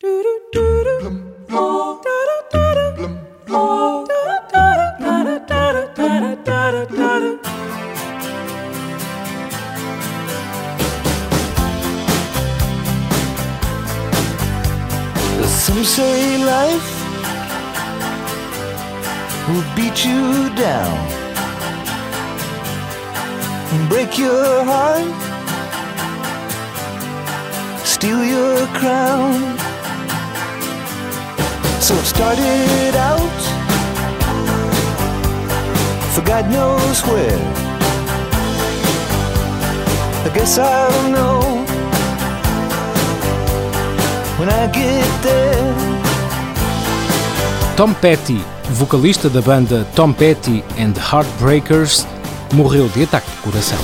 Some say life will beat you down and break your heart, steal your crown. So it started out for God knows where. I guess I'll know when I get there. Tom Petty, vocalista da banda Tom Petty and the Heartbreakers, morreu de ataque de coração.